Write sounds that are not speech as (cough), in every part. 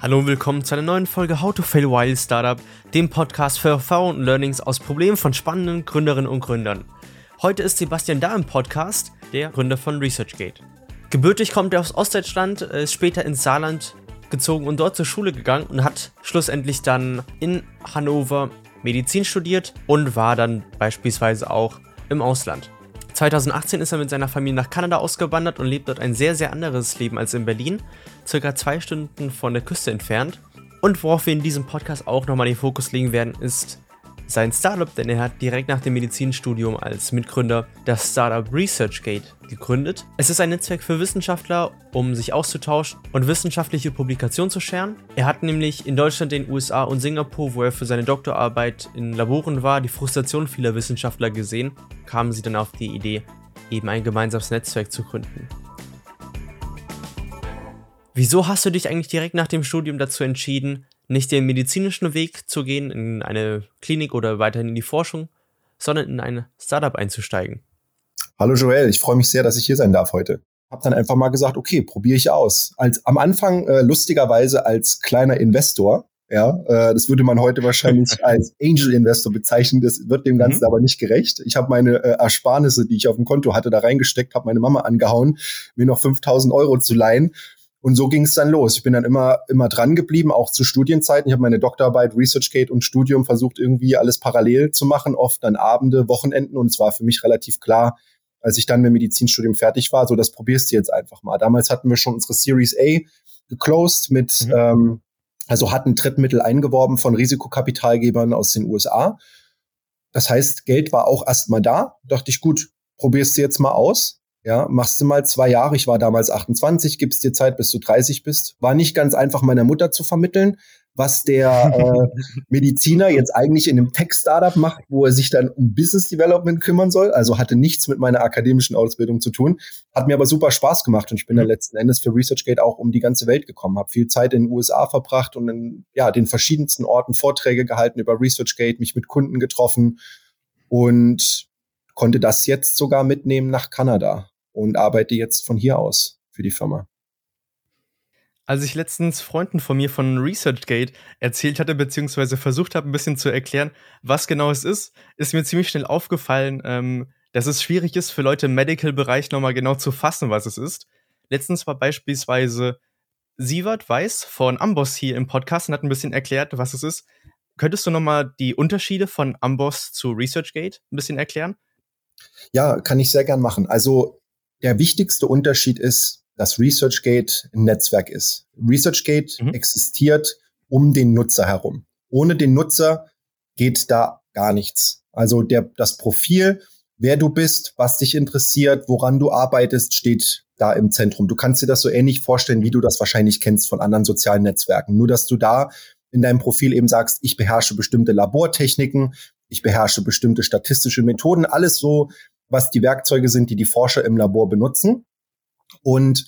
Hallo und willkommen zu einer neuen Folge How to Fail While Startup, dem Podcast für Erfahrungen und Learnings aus Problemen von spannenden Gründerinnen und Gründern. Heute ist Sebastian da im Podcast, der Gründer von ResearchGate. Gebürtig kommt er aus Ostdeutschland, ist später ins Saarland gezogen und dort zur Schule gegangen und hat schlussendlich dann in Hannover Medizin studiert und war dann beispielsweise auch im Ausland. 2018 ist er mit seiner Familie nach Kanada ausgewandert und lebt dort ein sehr, sehr anderes Leben als in Berlin, circa zwei Stunden von der Küste entfernt. Und worauf wir in diesem Podcast auch nochmal den Fokus legen werden, ist sein Startup, denn er hat direkt nach dem Medizinstudium als Mitgründer das Startup ResearchGate gegründet. Es ist ein Netzwerk für Wissenschaftler, um sich auszutauschen und wissenschaftliche Publikationen zu scheren. Er hat nämlich in Deutschland, den USA und Singapur, wo er für seine Doktorarbeit in Laboren war, die Frustration vieler Wissenschaftler gesehen, kamen sie dann auf die Idee, eben ein gemeinsames Netzwerk zu gründen. Wieso hast du dich eigentlich direkt nach dem Studium dazu entschieden, nicht den medizinischen Weg zu gehen, in eine Klinik oder weiterhin in die Forschung, sondern in ein Startup einzusteigen. Hallo Joel, ich freue mich sehr, dass ich hier sein darf heute. Hab dann einfach mal gesagt, okay, probiere ich aus. Als am Anfang äh, lustigerweise als kleiner Investor, ja, äh, das würde man heute wahrscheinlich (laughs) als Angel Investor bezeichnen. Das wird dem Ganzen mhm. aber nicht gerecht. Ich habe meine äh, Ersparnisse, die ich auf dem Konto hatte, da reingesteckt, habe meine Mama angehauen, mir noch 5000 Euro zu leihen und so ging es dann los. Ich bin dann immer, immer dran geblieben, auch zu Studienzeiten. Ich habe meine Doktorarbeit, ResearchGate und Studium versucht, irgendwie alles parallel zu machen, oft dann Abende, Wochenenden. Und es war für mich relativ klar, als ich dann mit Medizinstudium fertig war, so das probierst du jetzt einfach mal. Damals hatten wir schon unsere Series A geclosed mit, mhm. ähm, also hatten Drittmittel eingeworben von Risikokapitalgebern aus den USA. Das heißt, Geld war auch erstmal da. Dachte ich, gut, probierst du jetzt mal aus. Ja, machst du mal zwei Jahre. Ich war damals 28, gibst dir Zeit, bis du 30 bist. War nicht ganz einfach meiner Mutter zu vermitteln, was der äh, (laughs) Mediziner jetzt eigentlich in einem Tech-Startup macht, wo er sich dann um Business Development kümmern soll. Also hatte nichts mit meiner akademischen Ausbildung zu tun. Hat mir aber super Spaß gemacht und ich bin dann mhm. letzten Endes für ResearchGate auch um die ganze Welt gekommen. Habe viel Zeit in den USA verbracht und in ja, den verschiedensten Orten Vorträge gehalten über ResearchGate, mich mit Kunden getroffen und konnte das jetzt sogar mitnehmen nach Kanada und arbeite jetzt von hier aus für die Firma. Als ich letztens Freunden von mir von ResearchGate erzählt hatte, beziehungsweise versucht habe, ein bisschen zu erklären, was genau es ist, ist mir ziemlich schnell aufgefallen, ähm, dass es schwierig ist, für Leute im Medical-Bereich nochmal genau zu fassen, was es ist. Letztens war beispielsweise Sievert Weiß von Amboss hier im Podcast und hat ein bisschen erklärt, was es ist. Könntest du nochmal die Unterschiede von Amboss zu ResearchGate ein bisschen erklären? Ja, kann ich sehr gern machen. Also der wichtigste Unterschied ist, dass ResearchGate ein Netzwerk ist. ResearchGate mhm. existiert um den Nutzer herum. Ohne den Nutzer geht da gar nichts. Also der, das Profil, wer du bist, was dich interessiert, woran du arbeitest, steht da im Zentrum. Du kannst dir das so ähnlich vorstellen, wie du das wahrscheinlich kennst von anderen sozialen Netzwerken. Nur, dass du da in deinem Profil eben sagst, ich beherrsche bestimmte Labortechniken, ich beherrsche bestimmte statistische Methoden, alles so, was die Werkzeuge sind, die die Forscher im Labor benutzen. Und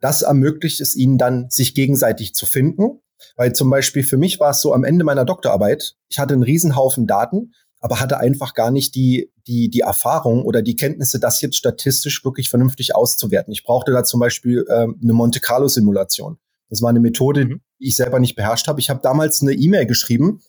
das ermöglicht es ihnen dann, sich gegenseitig zu finden. Weil zum Beispiel für mich war es so am Ende meiner Doktorarbeit, ich hatte einen Riesenhaufen Daten, aber hatte einfach gar nicht die, die, die Erfahrung oder die Kenntnisse, das jetzt statistisch wirklich vernünftig auszuwerten. Ich brauchte da zum Beispiel äh, eine Monte Carlo Simulation. Das war eine Methode, mhm. die ich selber nicht beherrscht habe. Ich habe damals eine E-Mail geschrieben,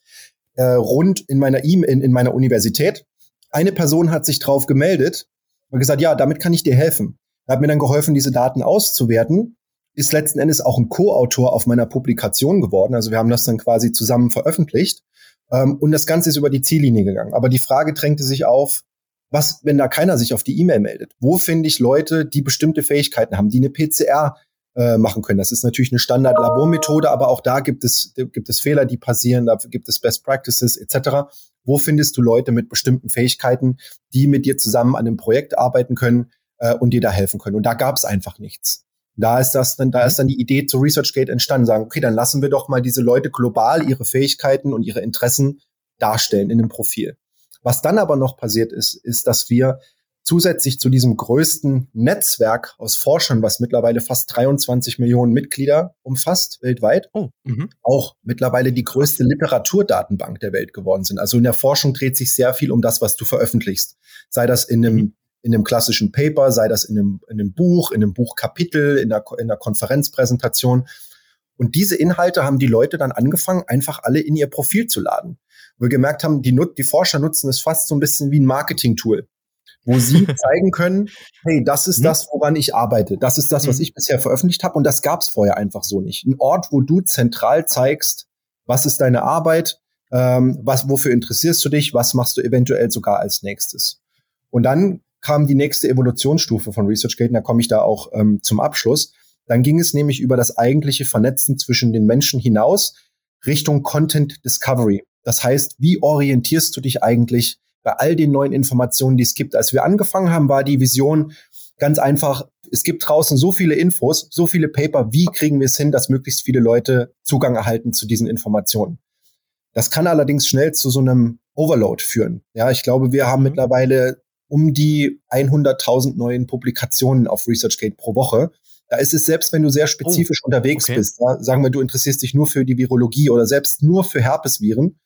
äh, rund in meiner e in, in meiner Universität. Eine Person hat sich drauf gemeldet und gesagt, ja, damit kann ich dir helfen. Er hat mir dann geholfen, diese Daten auszuwerten, ist letzten Endes auch ein Co-Autor auf meiner Publikation geworden. Also wir haben das dann quasi zusammen veröffentlicht. Ähm, und das Ganze ist über die Ziellinie gegangen. Aber die Frage drängte sich auf, was, wenn da keiner sich auf die E-Mail meldet? Wo finde ich Leute, die bestimmte Fähigkeiten haben, die eine PCR äh, machen können. Das ist natürlich eine Standard-Labormethode, aber auch da gibt es, gibt es Fehler, die passieren, da gibt es Best Practices etc. Wo findest du Leute mit bestimmten Fähigkeiten, die mit dir zusammen an einem Projekt arbeiten können äh, und dir da helfen können? Und da gab es einfach nichts. Da ist das dann, da ist dann die Idee zu ResearchGate entstanden, sagen, okay, dann lassen wir doch mal diese Leute global ihre Fähigkeiten und ihre Interessen darstellen in dem Profil. Was dann aber noch passiert ist, ist, dass wir zusätzlich zu diesem größten Netzwerk aus Forschern, was mittlerweile fast 23 Millionen Mitglieder umfasst weltweit, oh, mh. auch mittlerweile die größte Literaturdatenbank der Welt geworden sind. Also in der Forschung dreht sich sehr viel um das, was du veröffentlichst. Sei das in einem, mhm. in einem klassischen Paper, sei das in einem, in einem Buch, in einem Buchkapitel, in einer, in einer Konferenzpräsentation. Und diese Inhalte haben die Leute dann angefangen, einfach alle in ihr Profil zu laden. Wir gemerkt haben, die, die Forscher nutzen es fast so ein bisschen wie ein Marketing-Tool, wo sie (laughs) zeigen können, hey, das ist mhm. das, woran ich arbeite. Das ist das, was mhm. ich bisher veröffentlicht habe. Und das gab es vorher einfach so nicht. Ein Ort, wo du zentral zeigst, was ist deine Arbeit, ähm, was, wofür interessierst du dich, was machst du eventuell sogar als nächstes. Und dann kam die nächste Evolutionsstufe von ResearchGate, und da komme ich da auch ähm, zum Abschluss. Dann ging es nämlich über das eigentliche Vernetzen zwischen den Menschen hinaus Richtung Content Discovery. Das heißt, wie orientierst du dich eigentlich bei all den neuen Informationen, die es gibt? Als wir angefangen haben, war die Vision ganz einfach, es gibt draußen so viele Infos, so viele Paper, wie kriegen wir es hin, dass möglichst viele Leute Zugang erhalten zu diesen Informationen? Das kann allerdings schnell zu so einem Overload führen. Ja, ich glaube, wir haben mhm. mittlerweile um die 100.000 neuen Publikationen auf ResearchGate pro Woche. Da ist es selbst, wenn du sehr spezifisch oh, unterwegs okay. bist, ja, sagen wir, du interessierst dich nur für die Virologie oder selbst nur für Herpesviren,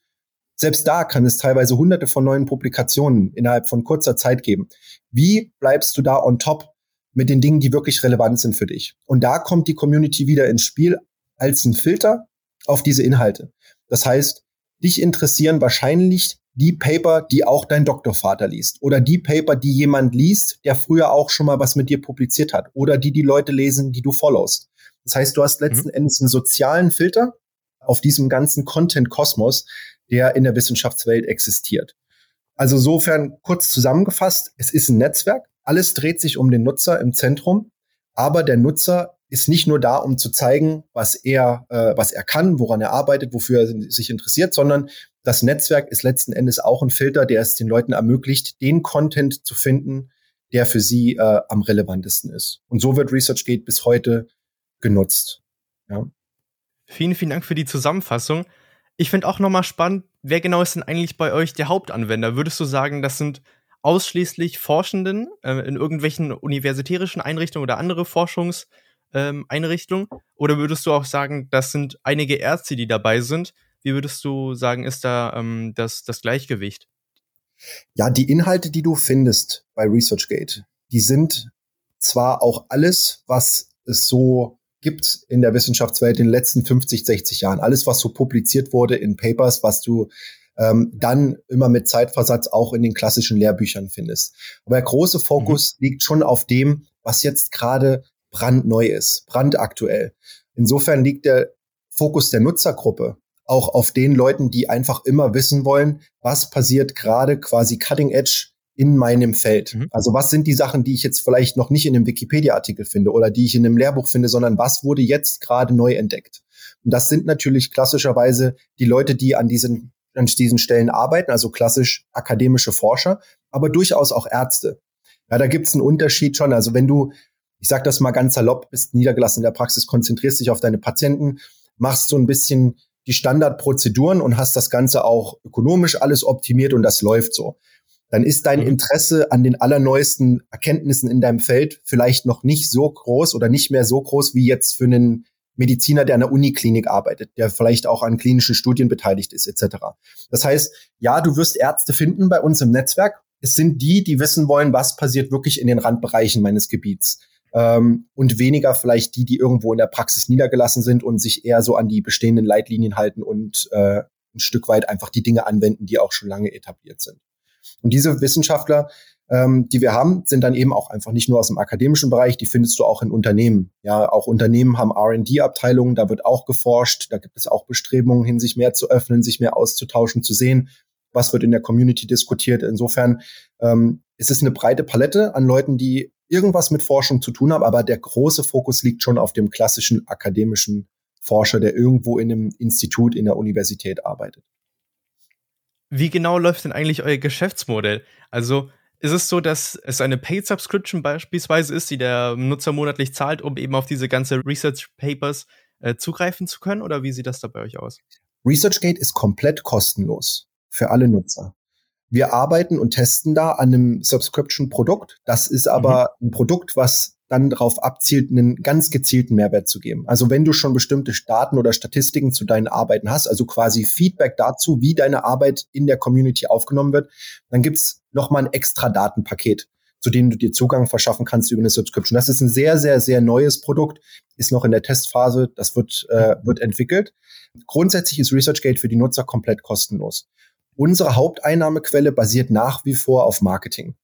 selbst da kann es teilweise hunderte von neuen Publikationen innerhalb von kurzer Zeit geben. Wie bleibst du da on top mit den Dingen, die wirklich relevant sind für dich? Und da kommt die Community wieder ins Spiel als ein Filter auf diese Inhalte. Das heißt, dich interessieren wahrscheinlich die Paper, die auch dein Doktorvater liest oder die Paper, die jemand liest, der früher auch schon mal was mit dir publiziert hat oder die die Leute lesen, die du followst. Das heißt, du hast letzten mhm. Endes einen sozialen Filter auf diesem ganzen Content-Kosmos, der in der Wissenschaftswelt existiert. Also sofern kurz zusammengefasst, es ist ein Netzwerk, alles dreht sich um den Nutzer im Zentrum, aber der Nutzer ist nicht nur da, um zu zeigen, was er, äh, was er kann, woran er arbeitet, wofür er sich interessiert, sondern das Netzwerk ist letzten Endes auch ein Filter, der es den Leuten ermöglicht, den Content zu finden, der für sie äh, am relevantesten ist. Und so wird ResearchGate bis heute genutzt. Ja. Vielen, vielen Dank für die Zusammenfassung. Ich finde auch nochmal spannend, wer genau ist denn eigentlich bei euch der Hauptanwender? Würdest du sagen, das sind ausschließlich Forschenden äh, in irgendwelchen universitärischen Einrichtungen oder andere Forschungseinrichtungen? Ähm, oder würdest du auch sagen, das sind einige Ärzte, die dabei sind? Wie würdest du sagen, ist da ähm, das, das Gleichgewicht? Ja, die Inhalte, die du findest bei ResearchGate, die sind zwar auch alles, was es so gibt in der Wissenschaftswelt in den letzten 50, 60 Jahren. Alles, was so publiziert wurde in Papers, was du ähm, dann immer mit Zeitversatz auch in den klassischen Lehrbüchern findest. Aber der große Fokus mhm. liegt schon auf dem, was jetzt gerade brandneu ist, brandaktuell. Insofern liegt der Fokus der Nutzergruppe auch auf den Leuten, die einfach immer wissen wollen, was passiert gerade quasi cutting edge in meinem Feld. Mhm. Also was sind die Sachen, die ich jetzt vielleicht noch nicht in einem Wikipedia-Artikel finde oder die ich in einem Lehrbuch finde, sondern was wurde jetzt gerade neu entdeckt? Und das sind natürlich klassischerweise die Leute, die an diesen, an diesen Stellen arbeiten, also klassisch akademische Forscher, aber durchaus auch Ärzte. Ja, da gibt's einen Unterschied schon. Also wenn du, ich sag das mal ganz salopp, bist niedergelassen in der Praxis, konzentrierst dich auf deine Patienten, machst so ein bisschen die Standardprozeduren und hast das Ganze auch ökonomisch alles optimiert und das läuft so. Dann ist dein mhm. Interesse an den allerneuesten Erkenntnissen in deinem Feld vielleicht noch nicht so groß oder nicht mehr so groß wie jetzt für einen Mediziner, der an der Uniklinik arbeitet, der vielleicht auch an klinischen Studien beteiligt ist, etc. Das heißt, ja, du wirst Ärzte finden bei uns im Netzwerk. Es sind die, die wissen wollen, was passiert wirklich in den Randbereichen meines Gebiets ähm, und weniger vielleicht die, die irgendwo in der Praxis niedergelassen sind und sich eher so an die bestehenden Leitlinien halten und äh, ein Stück weit einfach die Dinge anwenden, die auch schon lange etabliert sind. Und diese Wissenschaftler, ähm, die wir haben, sind dann eben auch einfach nicht nur aus dem akademischen Bereich, die findest du auch in Unternehmen. Ja, auch Unternehmen haben R&D-Abteilungen, da wird auch geforscht, da gibt es auch Bestrebungen hin, sich mehr zu öffnen, sich mehr auszutauschen, zu sehen, was wird in der Community diskutiert. Insofern ähm, ist es eine breite Palette an Leuten, die irgendwas mit Forschung zu tun haben, aber der große Fokus liegt schon auf dem klassischen akademischen Forscher, der irgendwo in einem Institut in der Universität arbeitet. Wie genau läuft denn eigentlich euer Geschäftsmodell? Also ist es so, dass es eine Paid Subscription beispielsweise ist, die der Nutzer monatlich zahlt, um eben auf diese ganze Research Papers äh, zugreifen zu können? Oder wie sieht das da bei euch aus? ResearchGate ist komplett kostenlos für alle Nutzer. Wir arbeiten und testen da an einem Subscription-Produkt. Das ist aber mhm. ein Produkt, was dann darauf abzielt, einen ganz gezielten Mehrwert zu geben. Also wenn du schon bestimmte Daten oder Statistiken zu deinen Arbeiten hast, also quasi Feedback dazu, wie deine Arbeit in der Community aufgenommen wird, dann gibt's nochmal ein extra Datenpaket. zu denen du dir Zugang verschaffen kannst über eine Subscription. Das ist ein sehr, sehr, sehr neues Produkt, ist noch in der Testphase, das wird, äh, wird entwickelt. Grundsätzlich ist ResearchGate für die Nutzer komplett kostenlos. Unsere Haupteinnahmequelle basiert nach wie vor auf Marketing.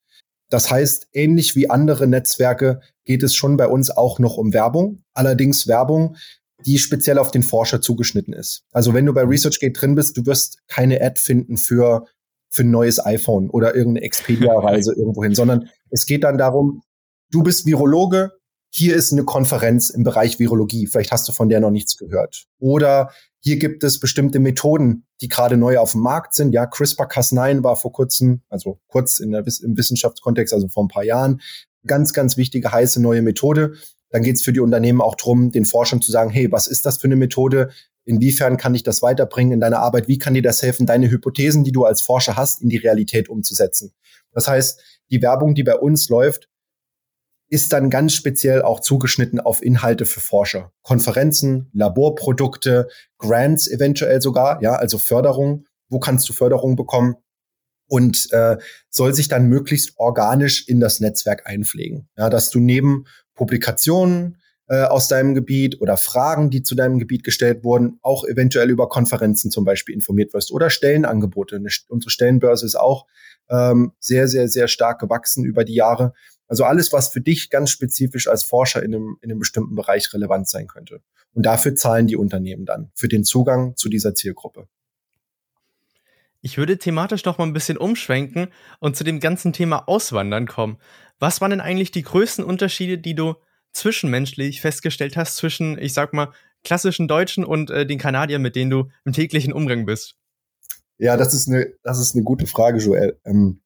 Das heißt, ähnlich wie andere Netzwerke geht es schon bei uns auch noch um Werbung. Allerdings Werbung, die speziell auf den Forscher zugeschnitten ist. Also wenn du bei ResearchGate drin bist, du wirst keine Ad finden für, für ein neues iPhone oder irgendeine Expedia-Reise (laughs) irgendwohin, sondern es geht dann darum, du bist Virologe, hier ist eine Konferenz im Bereich Virologie. Vielleicht hast du von der noch nichts gehört. Oder hier gibt es bestimmte Methoden, die gerade neu auf dem Markt sind. Ja, CRISPR-Cas9 war vor kurzem, also kurz in der, im Wissenschaftskontext, also vor ein paar Jahren, ganz, ganz wichtige, heiße neue Methode. Dann geht es für die Unternehmen auch drum, den Forschern zu sagen, hey, was ist das für eine Methode? Inwiefern kann ich das weiterbringen in deiner Arbeit? Wie kann dir das helfen, deine Hypothesen, die du als Forscher hast, in die Realität umzusetzen? Das heißt, die Werbung, die bei uns läuft, ist dann ganz speziell auch zugeschnitten auf Inhalte für Forscher. Konferenzen, Laborprodukte, Grants eventuell sogar, ja, also Förderung. Wo kannst du Förderung bekommen? Und äh, soll sich dann möglichst organisch in das Netzwerk einpflegen. Ja, dass du neben Publikationen äh, aus deinem Gebiet oder Fragen, die zu deinem Gebiet gestellt wurden, auch eventuell über Konferenzen zum Beispiel informiert wirst oder Stellenangebote. Unsere Stellenbörse ist auch ähm, sehr, sehr, sehr stark gewachsen über die Jahre. Also alles, was für dich ganz spezifisch als Forscher in einem, in einem bestimmten Bereich relevant sein könnte. Und dafür zahlen die Unternehmen dann für den Zugang zu dieser Zielgruppe. Ich würde thematisch noch mal ein bisschen umschwenken und zu dem ganzen Thema Auswandern kommen. Was waren denn eigentlich die größten Unterschiede, die du zwischenmenschlich festgestellt hast zwischen, ich sag mal, klassischen Deutschen und äh, den Kanadiern, mit denen du im täglichen Umgang bist? Ja, das ist eine, das ist eine gute Frage, Joel. Ähm,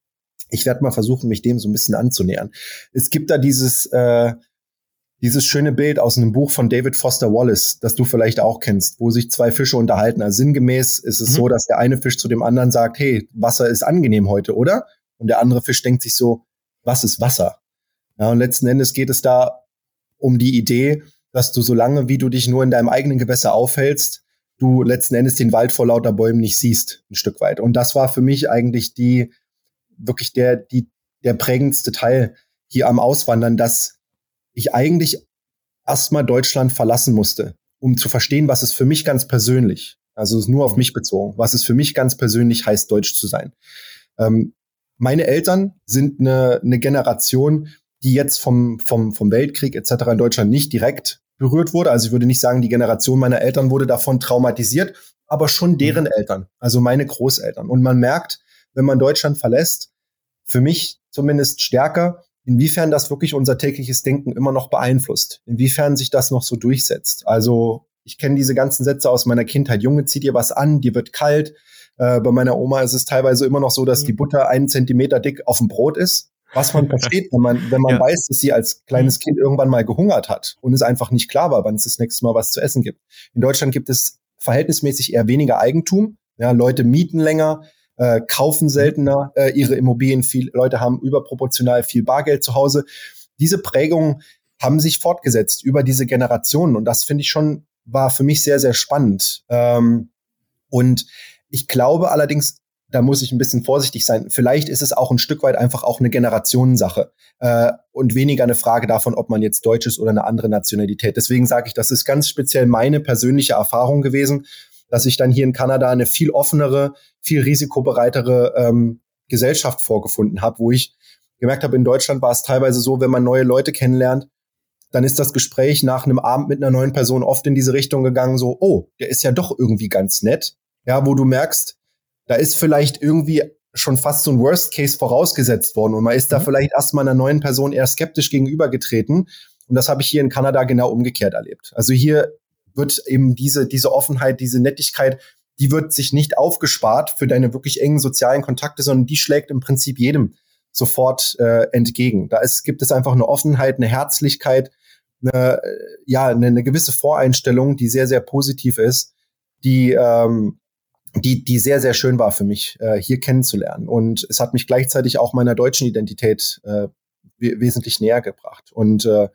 ich werde mal versuchen, mich dem so ein bisschen anzunähern. Es gibt da dieses, äh, dieses schöne Bild aus einem Buch von David Foster Wallace, das du vielleicht auch kennst, wo sich zwei Fische unterhalten. Also sinngemäß ist es mhm. so, dass der eine Fisch zu dem anderen sagt, hey, Wasser ist angenehm heute, oder? Und der andere Fisch denkt sich so, was ist Wasser? Ja, und letzten Endes geht es da um die Idee, dass du solange wie du dich nur in deinem eigenen Gewässer aufhältst, du letzten Endes den Wald vor lauter Bäumen nicht siehst, ein Stück weit. Und das war für mich eigentlich die, wirklich der, die, der prägendste Teil hier am Auswandern, dass ich eigentlich erstmal Deutschland verlassen musste, um zu verstehen, was es für mich ganz persönlich, also nur auf mich bezogen, was es für mich ganz persönlich heißt, Deutsch zu sein. Ähm, meine Eltern sind eine, eine Generation, die jetzt vom, vom, vom Weltkrieg etc. in Deutschland nicht direkt berührt wurde. Also ich würde nicht sagen, die Generation meiner Eltern wurde davon traumatisiert, aber schon deren mhm. Eltern, also meine Großeltern. Und man merkt, wenn man Deutschland verlässt, für mich zumindest stärker, inwiefern das wirklich unser tägliches Denken immer noch beeinflusst, inwiefern sich das noch so durchsetzt. Also ich kenne diese ganzen Sätze aus meiner Kindheit. Junge, zieh dir was an, dir wird kalt. Äh, bei meiner Oma ist es teilweise immer noch so, dass die mhm. Butter einen Zentimeter dick auf dem Brot ist. Was man (laughs) versteht, wenn man, wenn man ja. weiß, dass sie als kleines mhm. Kind irgendwann mal gehungert hat und es einfach nicht klar war, wann es das nächste Mal was zu essen gibt. In Deutschland gibt es verhältnismäßig eher weniger Eigentum. Ja, Leute mieten länger, äh, kaufen seltener äh, ihre Immobilien. Viele Leute haben überproportional viel Bargeld zu Hause. Diese Prägungen haben sich fortgesetzt über diese Generationen und das finde ich schon war für mich sehr sehr spannend. Ähm, und ich glaube allerdings, da muss ich ein bisschen vorsichtig sein. Vielleicht ist es auch ein Stück weit einfach auch eine Generationensache äh, und weniger eine Frage davon, ob man jetzt Deutsch ist oder eine andere Nationalität. Deswegen sage ich, das ist ganz speziell meine persönliche Erfahrung gewesen dass ich dann hier in Kanada eine viel offenere, viel risikobereitere ähm, Gesellschaft vorgefunden habe, wo ich gemerkt habe, in Deutschland war es teilweise so, wenn man neue Leute kennenlernt, dann ist das Gespräch nach einem Abend mit einer neuen Person oft in diese Richtung gegangen, so, oh, der ist ja doch irgendwie ganz nett. Ja, wo du merkst, da ist vielleicht irgendwie schon fast so ein Worst Case vorausgesetzt worden und man ist da mhm. vielleicht erstmal einer neuen Person eher skeptisch gegenübergetreten. Und das habe ich hier in Kanada genau umgekehrt erlebt. Also hier wird eben diese, diese Offenheit, diese Nettigkeit, die wird sich nicht aufgespart für deine wirklich engen sozialen Kontakte, sondern die schlägt im Prinzip jedem sofort äh, entgegen. Da ist, gibt es einfach eine Offenheit, eine Herzlichkeit, eine, ja, eine, eine gewisse Voreinstellung, die sehr, sehr positiv ist, die, ähm, die, die sehr, sehr schön war für mich, äh, hier kennenzulernen. Und es hat mich gleichzeitig auch meiner deutschen Identität äh, wesentlich näher gebracht. Und äh,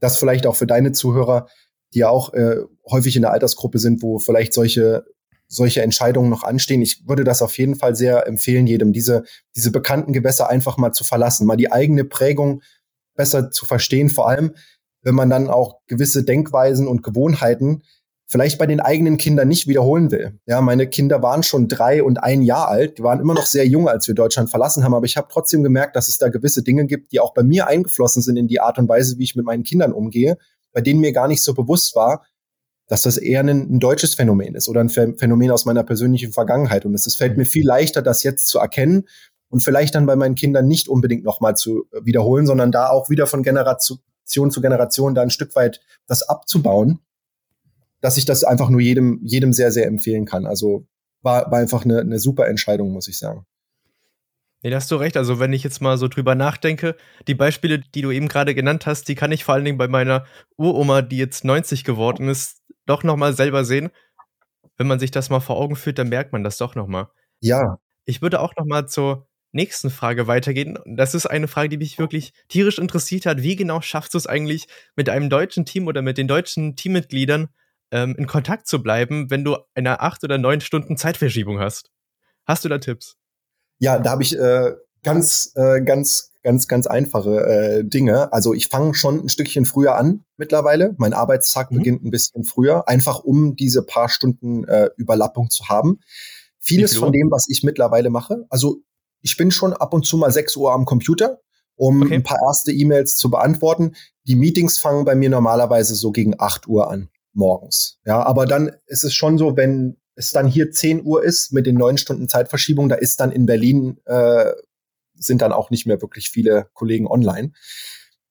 das vielleicht auch für deine Zuhörer, die ja auch äh, häufig in der Altersgruppe sind, wo vielleicht solche solche Entscheidungen noch anstehen. Ich würde das auf jeden Fall sehr empfehlen, jedem diese, diese bekannten Gewässer einfach mal zu verlassen, mal die eigene Prägung besser zu verstehen, vor allem, wenn man dann auch gewisse Denkweisen und Gewohnheiten vielleicht bei den eigenen Kindern nicht wiederholen will. Ja, meine Kinder waren schon drei und ein Jahr alt, die waren immer noch sehr jung, als wir Deutschland verlassen haben, aber ich habe trotzdem gemerkt, dass es da gewisse Dinge gibt, die auch bei mir eingeflossen sind in die Art und Weise, wie ich mit meinen Kindern umgehe, bei denen mir gar nicht so bewusst war, dass das eher ein, ein deutsches Phänomen ist oder ein Phänomen aus meiner persönlichen Vergangenheit. Und es fällt mir viel leichter, das jetzt zu erkennen und vielleicht dann bei meinen Kindern nicht unbedingt nochmal zu äh, wiederholen, sondern da auch wieder von Generation zu Generation da ein Stück weit das abzubauen, dass ich das einfach nur jedem, jedem sehr, sehr empfehlen kann. Also war, war einfach eine, eine super Entscheidung, muss ich sagen. Nee, da hast du recht. Also, wenn ich jetzt mal so drüber nachdenke, die Beispiele, die du eben gerade genannt hast, die kann ich vor allen Dingen bei meiner Uroma, die jetzt 90 geworden ist, doch nochmal selber sehen. Wenn man sich das mal vor Augen führt, dann merkt man das doch nochmal. Ja. Ich würde auch nochmal zur nächsten Frage weitergehen. Das ist eine Frage, die mich wirklich tierisch interessiert hat. Wie genau schaffst du es eigentlich, mit einem deutschen Team oder mit den deutschen Teammitgliedern ähm, in Kontakt zu bleiben, wenn du eine acht oder neun Stunden Zeitverschiebung hast? Hast du da Tipps? Ja, da habe ich äh, ganz, äh, ganz, ganz, ganz einfache äh, Dinge. Also ich fange schon ein Stückchen früher an mittlerweile. Mein Arbeitstag mhm. beginnt ein bisschen früher, einfach um diese paar Stunden äh, Überlappung zu haben. Vieles von dem, was ich mittlerweile mache, also ich bin schon ab und zu mal 6 Uhr am Computer, um okay. ein paar erste E-Mails zu beantworten. Die Meetings fangen bei mir normalerweise so gegen 8 Uhr an morgens. Ja, aber dann ist es schon so, wenn es dann hier 10 Uhr ist mit den neun Stunden Zeitverschiebung, da ist dann in Berlin, äh, sind dann auch nicht mehr wirklich viele Kollegen online.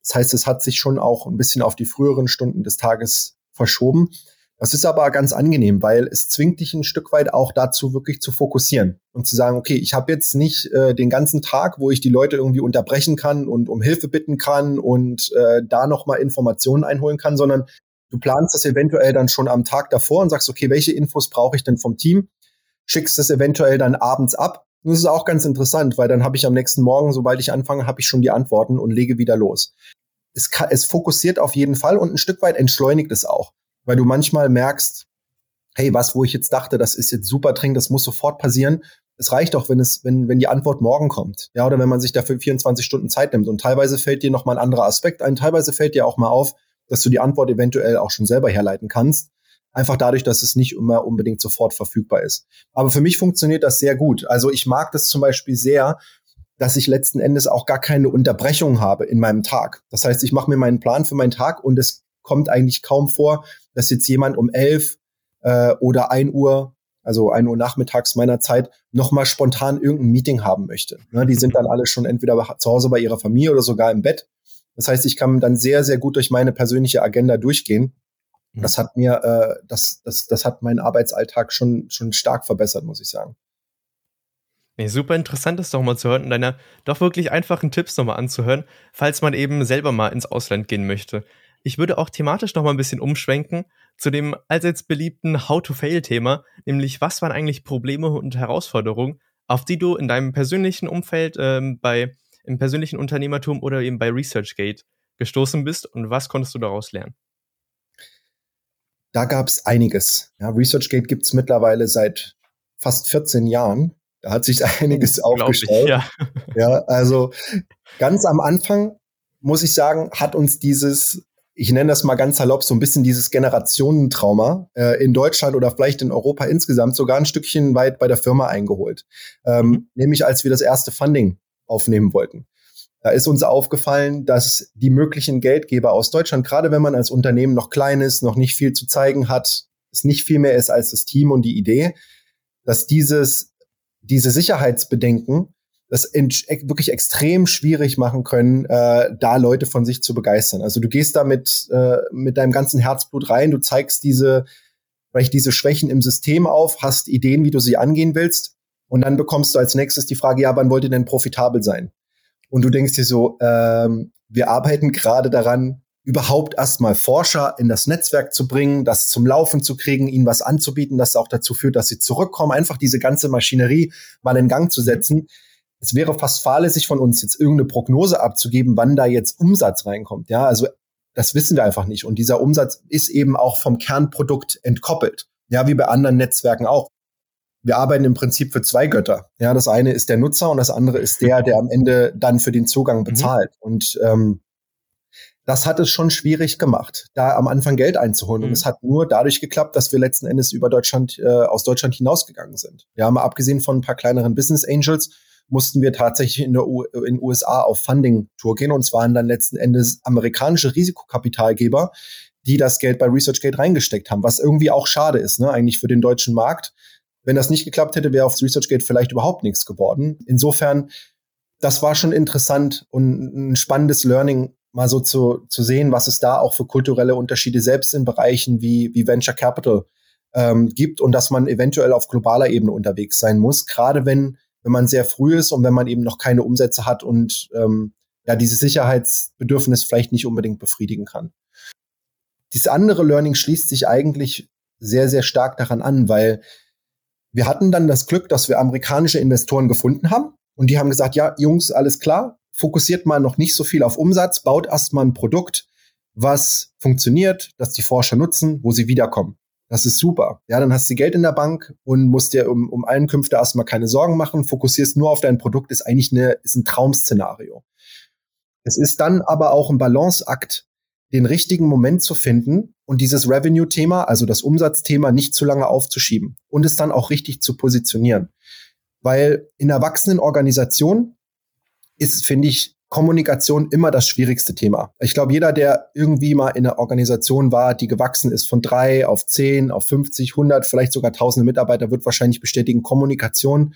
Das heißt, es hat sich schon auch ein bisschen auf die früheren Stunden des Tages verschoben. Das ist aber ganz angenehm, weil es zwingt dich ein Stück weit auch dazu, wirklich zu fokussieren und zu sagen, okay, ich habe jetzt nicht äh, den ganzen Tag, wo ich die Leute irgendwie unterbrechen kann und um Hilfe bitten kann und äh, da nochmal Informationen einholen kann, sondern Du planst das eventuell dann schon am Tag davor und sagst, okay, welche Infos brauche ich denn vom Team? Schickst das eventuell dann abends ab. Und das ist auch ganz interessant, weil dann habe ich am nächsten Morgen, sobald ich anfange, habe ich schon die Antworten und lege wieder los. Es, kann, es fokussiert auf jeden Fall und ein Stück weit entschleunigt es auch, weil du manchmal merkst, hey, was, wo ich jetzt dachte, das ist jetzt super dringend, das muss sofort passieren. Es reicht doch, wenn es, wenn, wenn die Antwort morgen kommt. Ja, oder wenn man sich dafür 24 Stunden Zeit nimmt. Und teilweise fällt dir noch mal ein anderer Aspekt ein. Teilweise fällt dir auch mal auf, dass du die Antwort eventuell auch schon selber herleiten kannst. Einfach dadurch, dass es nicht immer unbedingt sofort verfügbar ist. Aber für mich funktioniert das sehr gut. Also ich mag das zum Beispiel sehr, dass ich letzten Endes auch gar keine Unterbrechung habe in meinem Tag. Das heißt, ich mache mir meinen Plan für meinen Tag und es kommt eigentlich kaum vor, dass jetzt jemand um elf äh, oder ein Uhr, also ein Uhr nachmittags meiner Zeit, nochmal spontan irgendein Meeting haben möchte. Ne, die sind dann alle schon entweder zu Hause bei ihrer Familie oder sogar im Bett. Das heißt, ich kann dann sehr, sehr gut durch meine persönliche Agenda durchgehen. Mhm. Das hat mir, äh, das, das, das hat meinen Arbeitsalltag schon, schon stark verbessert, muss ich sagen. Nee, super interessant ist doch mal zu hören und deine doch wirklich einfachen Tipps nochmal anzuhören, falls man eben selber mal ins Ausland gehen möchte. Ich würde auch thematisch noch mal ein bisschen umschwenken zu dem allseits beliebten How-to-Fail-Thema, nämlich was waren eigentlich Probleme und Herausforderungen, auf die du in deinem persönlichen Umfeld ähm, bei im persönlichen Unternehmertum oder eben bei ResearchGate gestoßen bist und was konntest du daraus lernen? Da gab es einiges. Ja, ResearchGate gibt es mittlerweile seit fast 14 Jahren. Da hat sich (laughs) einiges aufgestellt. Ja. ja, also ganz am Anfang muss ich sagen, hat uns dieses ich nenne das mal ganz salopp, so ein bisschen dieses Generationentrauma äh, in Deutschland oder vielleicht in Europa insgesamt sogar ein Stückchen weit bei der Firma eingeholt. Ähm, mhm. Nämlich als wir das erste Funding aufnehmen wollten. Da ist uns aufgefallen, dass die möglichen Geldgeber aus Deutschland, gerade wenn man als Unternehmen noch klein ist, noch nicht viel zu zeigen hat, es nicht viel mehr ist als das Team und die Idee, dass dieses, diese Sicherheitsbedenken das wirklich extrem schwierig machen können, äh, da Leute von sich zu begeistern. Also du gehst da mit, äh, mit deinem ganzen Herzblut rein, du zeigst diese, vielleicht diese Schwächen im System auf, hast Ideen, wie du sie angehen willst und dann bekommst du als nächstes die Frage, ja, wann wollt ihr denn profitabel sein? Und du denkst dir so, ähm, wir arbeiten gerade daran, überhaupt erstmal Forscher in das Netzwerk zu bringen, das zum Laufen zu kriegen, ihnen was anzubieten, das auch dazu führt, dass sie zurückkommen, einfach diese ganze Maschinerie mal in Gang zu setzen. Es wäre fast fahrlässig von uns, jetzt irgendeine Prognose abzugeben, wann da jetzt Umsatz reinkommt. Ja, also das wissen wir einfach nicht. Und dieser Umsatz ist eben auch vom Kernprodukt entkoppelt. Ja, wie bei anderen Netzwerken auch. Wir arbeiten im Prinzip für zwei Götter. Ja, das eine ist der Nutzer und das andere ist der, der am Ende dann für den Zugang mhm. bezahlt. Mhm. Und ähm, das hat es schon schwierig gemacht, da am Anfang Geld einzuholen. Mhm. Und es hat nur dadurch geklappt, dass wir letzten Endes über Deutschland, äh, aus Deutschland hinausgegangen sind. Ja, mal abgesehen von ein paar kleineren Business Angels mussten wir tatsächlich in der U in USA auf Funding-Tour gehen. Und zwar dann letzten Endes amerikanische Risikokapitalgeber, die das Geld bei ResearchGate reingesteckt haben, was irgendwie auch schade ist, ne, eigentlich für den deutschen Markt. Wenn das nicht geklappt hätte, wäre auf ResearchGate vielleicht überhaupt nichts geworden. Insofern, das war schon interessant und ein spannendes Learning, mal so zu, zu sehen, was es da auch für kulturelle Unterschiede selbst in Bereichen wie, wie Venture Capital ähm, gibt und dass man eventuell auf globaler Ebene unterwegs sein muss, gerade wenn, wenn man sehr früh ist und wenn man eben noch keine Umsätze hat und ähm, ja, dieses Sicherheitsbedürfnis vielleicht nicht unbedingt befriedigen kann. Dieses andere Learning schließt sich eigentlich sehr, sehr stark daran an, weil wir hatten dann das Glück, dass wir amerikanische Investoren gefunden haben und die haben gesagt, ja, Jungs, alles klar, fokussiert mal noch nicht so viel auf Umsatz, baut erstmal ein Produkt, was funktioniert, das die Forscher nutzen, wo sie wiederkommen. Das ist super. Ja, dann hast du Geld in der Bank und musst dir um, um Einkünfte erstmal keine Sorgen machen, fokussierst nur auf dein Produkt, ist eigentlich eine, ist ein Traumszenario. Es ist dann aber auch ein Balanceakt, den richtigen Moment zu finden und dieses Revenue-Thema, also das Umsatzthema, nicht zu lange aufzuschieben und es dann auch richtig zu positionieren. Weil in erwachsenen Organisationen ist, finde ich, Kommunikation immer das schwierigste Thema. Ich glaube, jeder, der irgendwie mal in einer Organisation war, die gewachsen ist von drei auf zehn, auf 50, 100, vielleicht sogar tausende Mitarbeiter, wird wahrscheinlich bestätigen, Kommunikation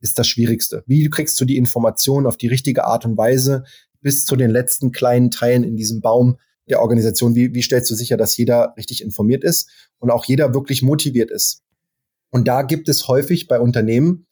ist das Schwierigste. Wie kriegst du die Informationen auf die richtige Art und Weise bis zu den letzten kleinen Teilen in diesem Baum der Organisation? Wie, wie stellst du sicher, dass jeder richtig informiert ist und auch jeder wirklich motiviert ist? Und da gibt es häufig bei Unternehmen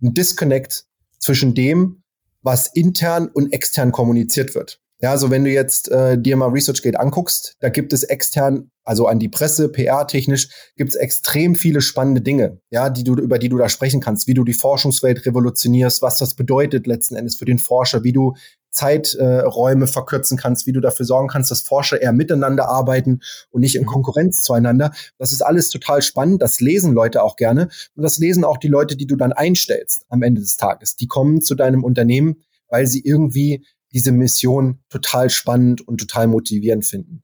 einen Disconnect zwischen dem, was intern und extern kommuniziert wird. Ja, also wenn du jetzt äh, dir mal ResearchGate anguckst, da gibt es extern, also an die Presse, PR-technisch, gibt es extrem viele spannende Dinge, ja, die du, über die du da sprechen kannst, wie du die Forschungswelt revolutionierst, was das bedeutet letzten Endes für den Forscher, wie du Zeiträume äh, verkürzen kannst, wie du dafür sorgen kannst, dass Forscher eher miteinander arbeiten und nicht in mhm. Konkurrenz zueinander. Das ist alles total spannend. Das lesen Leute auch gerne. Und das lesen auch die Leute, die du dann einstellst am Ende des Tages. Die kommen zu deinem Unternehmen, weil sie irgendwie diese Mission total spannend und total motivierend finden.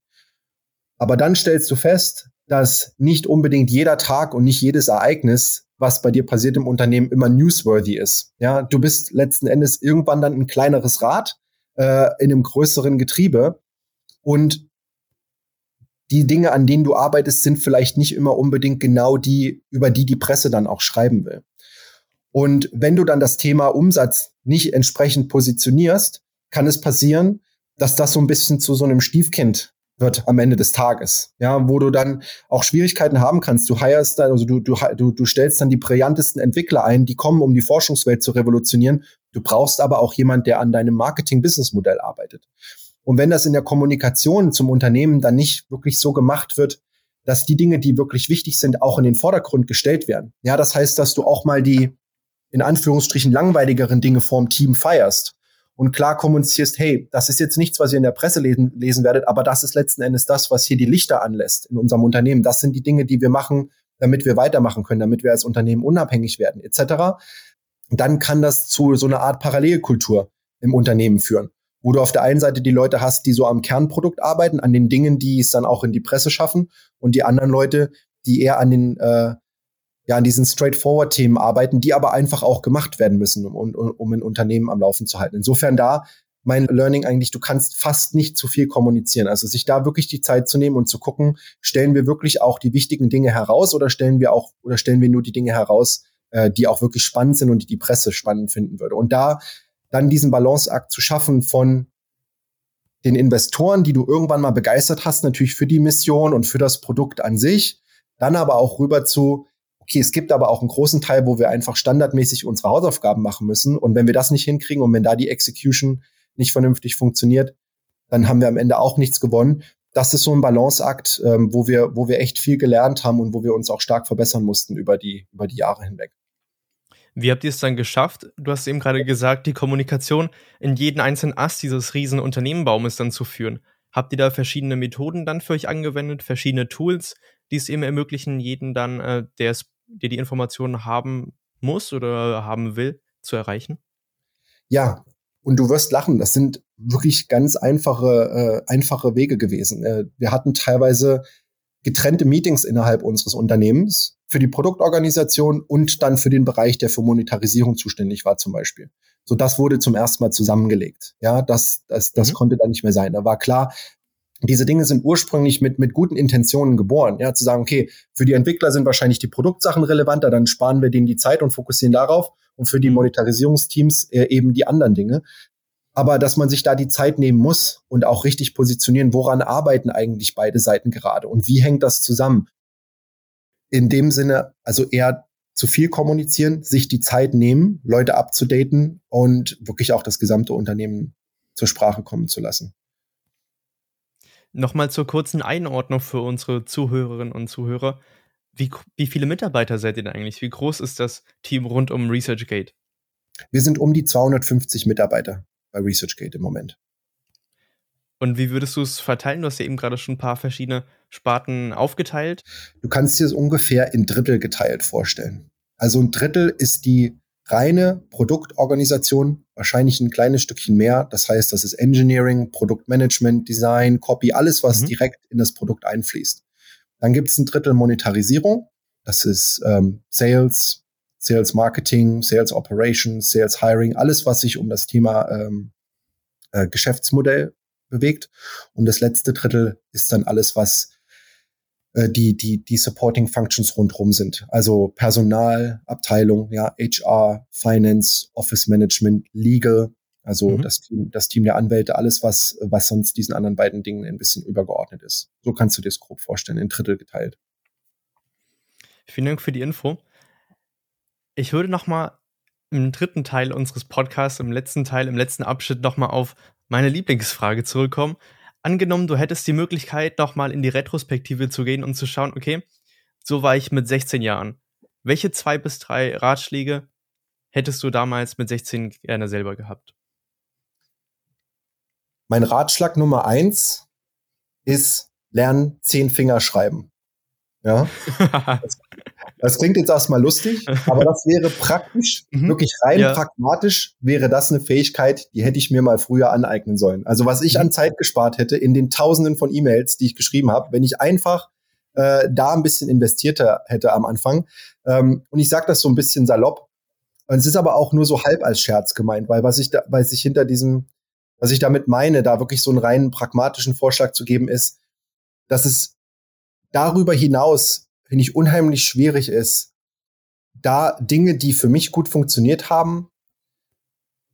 Aber dann stellst du fest, dass nicht unbedingt jeder Tag und nicht jedes Ereignis was bei dir passiert im Unternehmen, immer newsworthy ist. Ja, du bist letzten Endes irgendwann dann ein kleineres Rad äh, in einem größeren Getriebe und die Dinge, an denen du arbeitest, sind vielleicht nicht immer unbedingt genau die, über die die Presse dann auch schreiben will. Und wenn du dann das Thema Umsatz nicht entsprechend positionierst, kann es passieren, dass das so ein bisschen zu so einem Stiefkind wird am Ende des Tages. Ja, wo du dann auch Schwierigkeiten haben kannst. Du hirest dann, also du, du, du, du stellst dann die brillantesten Entwickler ein, die kommen, um die Forschungswelt zu revolutionieren. Du brauchst aber auch jemand, der an deinem Marketing-Business-Modell arbeitet. Und wenn das in der Kommunikation zum Unternehmen dann nicht wirklich so gemacht wird, dass die Dinge, die wirklich wichtig sind, auch in den Vordergrund gestellt werden. Ja, das heißt, dass du auch mal die in Anführungsstrichen langweiligeren Dinge vorm Team feierst und klar kommunizierst, hey, das ist jetzt nichts, was ihr in der Presse lesen, lesen werdet, aber das ist letzten Endes das, was hier die Lichter anlässt in unserem Unternehmen. Das sind die Dinge, die wir machen, damit wir weitermachen können, damit wir als Unternehmen unabhängig werden, etc. Dann kann das zu so einer Art Parallelkultur im Unternehmen führen, wo du auf der einen Seite die Leute hast, die so am Kernprodukt arbeiten, an den Dingen, die es dann auch in die Presse schaffen, und die anderen Leute, die eher an den äh, ja an diesen straightforward-Themen arbeiten, die aber einfach auch gemacht werden müssen, um, um, um ein Unternehmen am Laufen zu halten. Insofern da mein Learning eigentlich, du kannst fast nicht zu viel kommunizieren. Also sich da wirklich die Zeit zu nehmen und zu gucken, stellen wir wirklich auch die wichtigen Dinge heraus oder stellen wir auch oder stellen wir nur die Dinge heraus, äh, die auch wirklich spannend sind und die die Presse spannend finden würde. Und da dann diesen Balanceakt zu schaffen von den Investoren, die du irgendwann mal begeistert hast, natürlich für die Mission und für das Produkt an sich, dann aber auch rüber zu, okay, es gibt aber auch einen großen Teil, wo wir einfach standardmäßig unsere Hausaufgaben machen müssen. Und wenn wir das nicht hinkriegen und wenn da die Execution nicht vernünftig funktioniert, dann haben wir am Ende auch nichts gewonnen. Das ist so ein Balanceakt, ähm, wo wir, wo wir echt viel gelernt haben und wo wir uns auch stark verbessern mussten über die, über die Jahre hinweg. Wie habt ihr es dann geschafft? Du hast eben gerade gesagt, die Kommunikation in jeden einzelnen Ast dieses riesen Unternehmenbaumes dann zu führen. Habt ihr da verschiedene Methoden dann für euch angewendet, verschiedene Tools, die es eben ermöglichen, jeden dann, äh, der es der die Informationen haben muss oder haben will, zu erreichen? Ja, und du wirst lachen, das sind wirklich ganz einfache, äh, einfache Wege gewesen. Äh, wir hatten teilweise getrennte Meetings innerhalb unseres Unternehmens für die Produktorganisation und dann für den Bereich, der für Monetarisierung zuständig war zum Beispiel. So, das wurde zum ersten Mal zusammengelegt. Ja, das, das, das mhm. konnte dann nicht mehr sein. Da war klar, diese Dinge sind ursprünglich mit, mit guten Intentionen geboren. Ja, zu sagen, okay, für die Entwickler sind wahrscheinlich die Produktsachen relevanter, dann sparen wir denen die Zeit und fokussieren darauf und für die mhm. Monetarisierungsteams äh, eben die anderen Dinge. Aber dass man sich da die Zeit nehmen muss und auch richtig positionieren, woran arbeiten eigentlich beide Seiten gerade und wie hängt das zusammen? In dem Sinne, also eher zu viel kommunizieren, sich die Zeit nehmen, Leute abzudaten und wirklich auch das gesamte Unternehmen zur Sprache kommen zu lassen. Nochmal zur kurzen Einordnung für unsere Zuhörerinnen und Zuhörer. Wie, wie viele Mitarbeiter seid ihr denn eigentlich? Wie groß ist das Team rund um ResearchGate? Wir sind um die 250 Mitarbeiter bei ResearchGate im Moment. Und wie würdest du es verteilen? Du hast ja eben gerade schon ein paar verschiedene Sparten aufgeteilt. Du kannst dir es ungefähr in Drittel geteilt vorstellen. Also ein Drittel ist die reine Produktorganisation, wahrscheinlich ein kleines Stückchen mehr. Das heißt, das ist Engineering, Produktmanagement, Design, Copy, alles, was mhm. direkt in das Produkt einfließt. Dann gibt es ein Drittel Monetarisierung. Das ist ähm, Sales, Sales Marketing, Sales Operations, Sales Hiring, alles, was sich um das Thema ähm, äh, Geschäftsmodell bewegt. Und das letzte Drittel ist dann alles, was äh, die, die, die Supporting Functions rundherum sind. Also Personal, Abteilung, ja, HR, Finance, Office Management, Legal, also mhm. das, Team, das Team der Anwälte, alles, was, was sonst diesen anderen beiden Dingen ein bisschen übergeordnet ist. So kannst du dir das grob vorstellen, in Drittel geteilt. Vielen Dank für die Info. Ich würde noch mal im dritten Teil unseres Podcasts, im letzten Teil, im letzten Abschnitt noch mal auf meine Lieblingsfrage zurückkommen angenommen, du hättest die Möglichkeit, nochmal in die Retrospektive zu gehen und zu schauen, okay, so war ich mit 16 Jahren. Welche zwei bis drei Ratschläge hättest du damals mit 16 gerne selber gehabt? Mein Ratschlag Nummer eins ist, lernen zehn Finger schreiben. Ja. (laughs) das, klingt jetzt erstmal lustig, (laughs) aber das wäre praktisch, mhm. wirklich rein ja. pragmatisch wäre das eine Fähigkeit, die hätte ich mir mal früher aneignen sollen. Also was ich an mhm. Zeit gespart hätte in den Tausenden von E-Mails, die ich geschrieben habe, wenn ich einfach äh, da ein bisschen investierter hätte am Anfang. Ähm, und ich sage das so ein bisschen salopp. Und es ist aber auch nur so halb als Scherz gemeint, weil was ich da, weil sich hinter diesem, was ich damit meine, da wirklich so einen reinen pragmatischen Vorschlag zu geben, ist, dass es darüber hinaus, finde ich, unheimlich schwierig ist, da Dinge, die für mich gut funktioniert haben,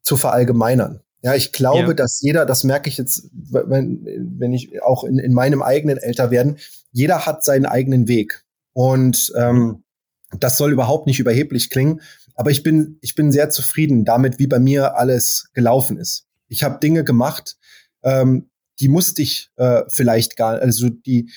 zu verallgemeinern. Ja, ich glaube, ja. dass jeder, das merke ich jetzt, wenn, wenn ich auch in, in meinem eigenen Älterwerden, jeder hat seinen eigenen Weg. Und ähm, das soll überhaupt nicht überheblich klingen, aber ich bin, ich bin sehr zufrieden damit, wie bei mir alles gelaufen ist. Ich habe Dinge gemacht, ähm, die musste ich äh, vielleicht gar, also die,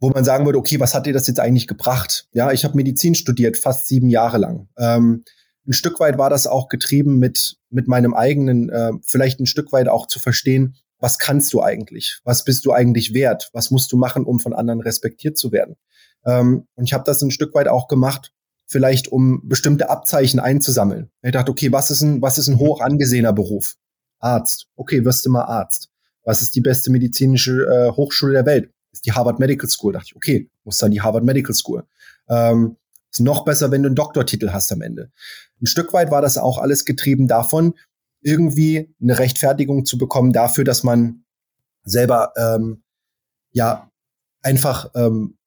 wo man sagen würde, okay, was hat dir das jetzt eigentlich gebracht? Ja, ich habe Medizin studiert, fast sieben Jahre lang. Ähm, ein Stück weit war das auch getrieben mit, mit meinem eigenen, äh, vielleicht ein Stück weit auch zu verstehen, was kannst du eigentlich? Was bist du eigentlich wert? Was musst du machen, um von anderen respektiert zu werden? Ähm, und ich habe das ein Stück weit auch gemacht, vielleicht um bestimmte Abzeichen einzusammeln. Ich dachte, okay, was ist ein, was ist ein hoch angesehener Beruf? Arzt. Okay, wirst du mal Arzt. Was ist die beste medizinische äh, Hochschule der Welt? Ist die Harvard Medical School. Da dachte ich, okay, muss dann die Harvard Medical School. Ähm, ist noch besser, wenn du einen Doktortitel hast am Ende. Ein Stück weit war das auch alles getrieben davon, irgendwie eine Rechtfertigung zu bekommen dafür, dass man selber ähm, ja einfach ähm,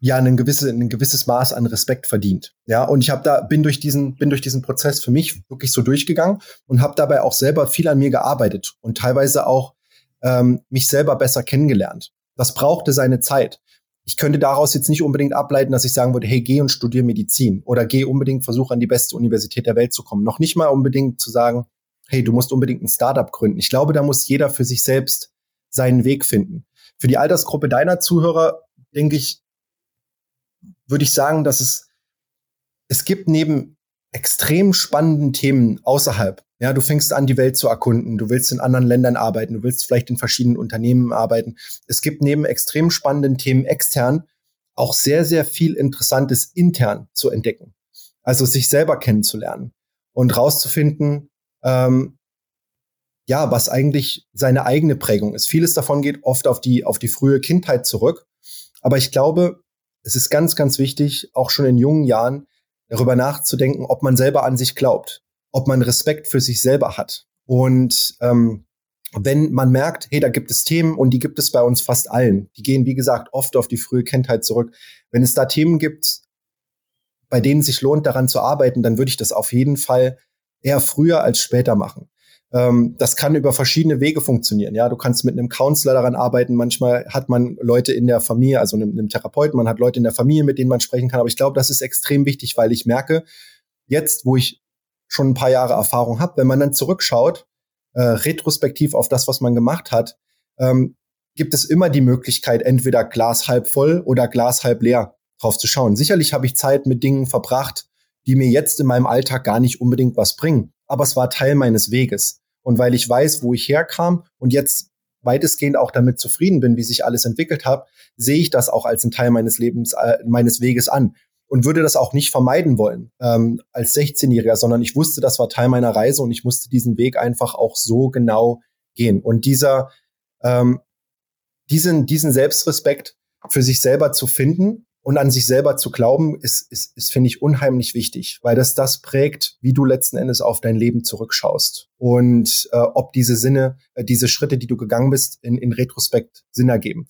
ja ein gewisses, ein gewisses Maß an Respekt verdient. Ja, und ich habe da bin durch diesen bin durch diesen Prozess für mich wirklich so durchgegangen und habe dabei auch selber viel an mir gearbeitet und teilweise auch ähm, mich selber besser kennengelernt. Das brauchte seine Zeit. Ich könnte daraus jetzt nicht unbedingt ableiten, dass ich sagen würde, hey, geh und studier Medizin oder geh unbedingt versuch an die beste Universität der Welt zu kommen. Noch nicht mal unbedingt zu sagen, hey, du musst unbedingt ein Startup gründen. Ich glaube, da muss jeder für sich selbst seinen Weg finden. Für die Altersgruppe deiner Zuhörer, denke ich, würde ich sagen, dass es, es gibt neben extrem spannenden Themen außerhalb ja, du fängst an, die Welt zu erkunden. Du willst in anderen Ländern arbeiten. Du willst vielleicht in verschiedenen Unternehmen arbeiten. Es gibt neben extrem spannenden Themen extern auch sehr, sehr viel Interessantes intern zu entdecken. Also sich selber kennenzulernen und rauszufinden, ähm, ja, was eigentlich seine eigene Prägung ist. Vieles davon geht oft auf die, auf die frühe Kindheit zurück. Aber ich glaube, es ist ganz, ganz wichtig, auch schon in jungen Jahren darüber nachzudenken, ob man selber an sich glaubt, ob man Respekt für sich selber hat. Und ähm, wenn man merkt, hey, da gibt es Themen und die gibt es bei uns fast allen. Die gehen, wie gesagt, oft auf die frühe Kindheit zurück. Wenn es da Themen gibt, bei denen sich lohnt, daran zu arbeiten, dann würde ich das auf jeden Fall eher früher als später machen. Ähm, das kann über verschiedene Wege funktionieren. Ja, du kannst mit einem Counselor daran arbeiten. Manchmal hat man Leute in der Familie, also einem, einem Therapeuten, man hat Leute in der Familie, mit denen man sprechen kann. Aber ich glaube, das ist extrem wichtig, weil ich merke, jetzt, wo ich schon ein paar Jahre Erfahrung habe, wenn man dann zurückschaut, äh, retrospektiv auf das, was man gemacht hat, ähm, gibt es immer die Möglichkeit, entweder Glas halb voll oder Glas halb leer drauf zu schauen. Sicherlich habe ich Zeit mit Dingen verbracht, die mir jetzt in meinem Alltag gar nicht unbedingt was bringen aber es war Teil meines Weges. Und weil ich weiß, wo ich herkam und jetzt weitestgehend auch damit zufrieden bin, wie sich alles entwickelt hat, sehe ich das auch als einen Teil meines Lebens, äh, meines Weges an und würde das auch nicht vermeiden wollen ähm, als 16-Jähriger, sondern ich wusste, das war Teil meiner Reise und ich musste diesen Weg einfach auch so genau gehen. Und dieser, ähm, diesen, diesen Selbstrespekt für sich selber zu finden und an sich selber zu glauben, ist, ist, ist finde ich, unheimlich wichtig, weil das das prägt, wie du letzten Endes auf dein Leben zurückschaust und äh, ob diese Sinne, äh, diese Schritte, die du gegangen bist, in, in Retrospekt Sinn ergeben.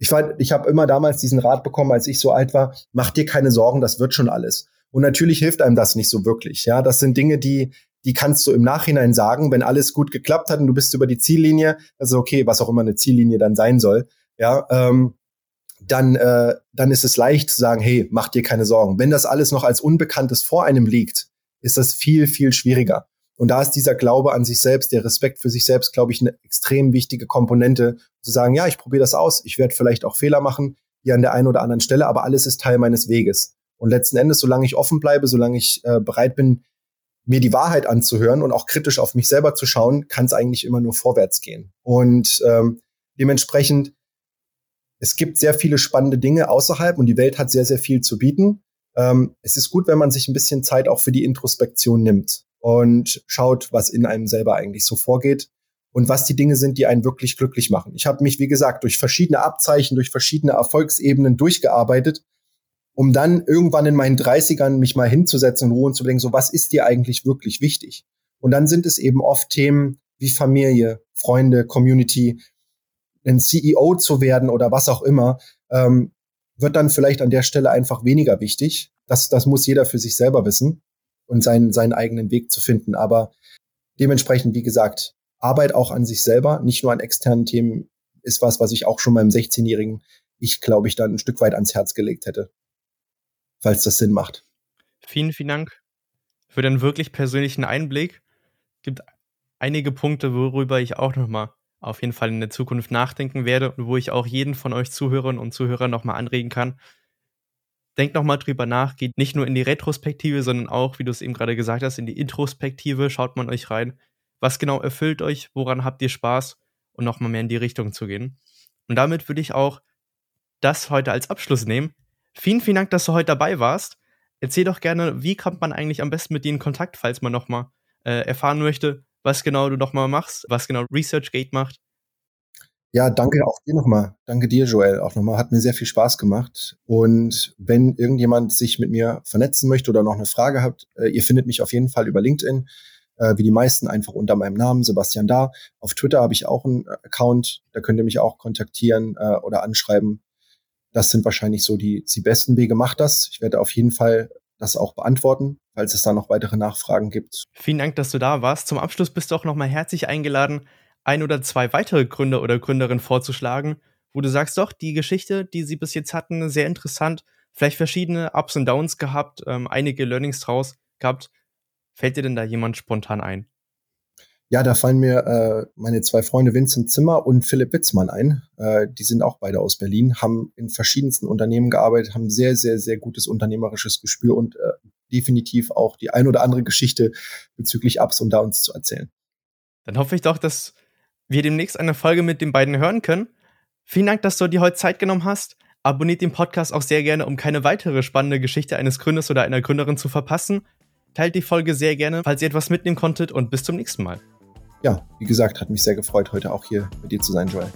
Ich, war, ich habe immer damals diesen Rat bekommen, als ich so alt war, mach dir keine Sorgen, das wird schon alles. Und natürlich hilft einem das nicht so wirklich. Ja, das sind Dinge, die, die kannst du im Nachhinein sagen, wenn alles gut geklappt hat und du bist über die Ziellinie, also okay, was auch immer eine Ziellinie dann sein soll. Ja, ähm, dann, äh, dann ist es leicht zu sagen, hey, mach dir keine Sorgen. Wenn das alles noch als Unbekanntes vor einem liegt, ist das viel, viel schwieriger. Und da ist dieser Glaube an sich selbst, der Respekt für sich selbst, glaube ich, eine extrem wichtige Komponente, zu sagen, ja, ich probiere das aus, ich werde vielleicht auch Fehler machen, hier an der einen oder anderen Stelle, aber alles ist Teil meines Weges. Und letzten Endes, solange ich offen bleibe, solange ich äh, bereit bin, mir die Wahrheit anzuhören und auch kritisch auf mich selber zu schauen, kann es eigentlich immer nur vorwärts gehen. Und ähm, dementsprechend es gibt sehr viele spannende Dinge außerhalb und die Welt hat sehr, sehr viel zu bieten. Ähm, es ist gut, wenn man sich ein bisschen Zeit auch für die Introspektion nimmt und schaut, was in einem selber eigentlich so vorgeht und was die Dinge sind, die einen wirklich glücklich machen. Ich habe mich, wie gesagt, durch verschiedene Abzeichen, durch verschiedene Erfolgsebenen durchgearbeitet, um dann irgendwann in meinen 30ern mich mal hinzusetzen und ruhen zu denken, so was ist dir eigentlich wirklich wichtig? Und dann sind es eben oft Themen wie Familie, Freunde, Community, ein CEO zu werden oder was auch immer, ähm, wird dann vielleicht an der Stelle einfach weniger wichtig. Das, das muss jeder für sich selber wissen und seinen, seinen eigenen Weg zu finden. Aber dementsprechend, wie gesagt, Arbeit auch an sich selber, nicht nur an externen Themen, ist was, was ich auch schon meinem 16-jährigen ich, glaube ich, dann ein Stück weit ans Herz gelegt hätte. Falls das Sinn macht. Vielen, vielen Dank für den wirklich persönlichen Einblick. Gibt einige Punkte, worüber ich auch nochmal auf jeden Fall in der Zukunft nachdenken werde und wo ich auch jeden von euch Zuhörern und Zuhörern nochmal anregen kann. Denkt nochmal drüber nach, geht nicht nur in die Retrospektive, sondern auch, wie du es eben gerade gesagt hast, in die Introspektive, schaut man euch rein. Was genau erfüllt euch, woran habt ihr Spaß und nochmal mehr in die Richtung zu gehen. Und damit würde ich auch das heute als Abschluss nehmen. Vielen, vielen Dank, dass du heute dabei warst. Erzähl doch gerne, wie kommt man eigentlich am besten mit dir in Kontakt, falls man nochmal äh, erfahren möchte, was genau du nochmal machst, was genau ResearchGate macht. Ja, danke auch dir nochmal. Danke dir, Joel, auch nochmal. Hat mir sehr viel Spaß gemacht. Und wenn irgendjemand sich mit mir vernetzen möchte oder noch eine Frage habt, äh, ihr findet mich auf jeden Fall über LinkedIn, äh, wie die meisten einfach unter meinem Namen, Sebastian Da. Auf Twitter habe ich auch einen Account, da könnt ihr mich auch kontaktieren äh, oder anschreiben. Das sind wahrscheinlich so die, die besten Wege. Macht das. Ich werde auf jeden Fall das auch beantworten, falls es da noch weitere Nachfragen gibt. Vielen Dank, dass du da warst. Zum Abschluss bist du auch nochmal herzlich eingeladen, ein oder zwei weitere Gründer oder Gründerinnen vorzuschlagen, wo du sagst, doch, die Geschichte, die sie bis jetzt hatten, sehr interessant, vielleicht verschiedene Ups und Downs gehabt, ähm, einige Learnings draus gehabt. Fällt dir denn da jemand spontan ein? Ja, da fallen mir äh, meine zwei Freunde Vincent Zimmer und Philipp Witzmann ein. Äh, die sind auch beide aus Berlin, haben in verschiedensten Unternehmen gearbeitet, haben sehr, sehr, sehr gutes unternehmerisches Gespür und äh, definitiv auch die ein oder andere Geschichte bezüglich Ups und Downs zu erzählen. Dann hoffe ich doch, dass wir demnächst eine Folge mit den beiden hören können. Vielen Dank, dass du dir heute Zeit genommen hast. Abonniert den Podcast auch sehr gerne, um keine weitere spannende Geschichte eines Gründers oder einer Gründerin zu verpassen. Teilt die Folge sehr gerne, falls ihr etwas mitnehmen konntet und bis zum nächsten Mal. Ja, wie gesagt, hat mich sehr gefreut, heute auch hier mit dir zu sein, Joel.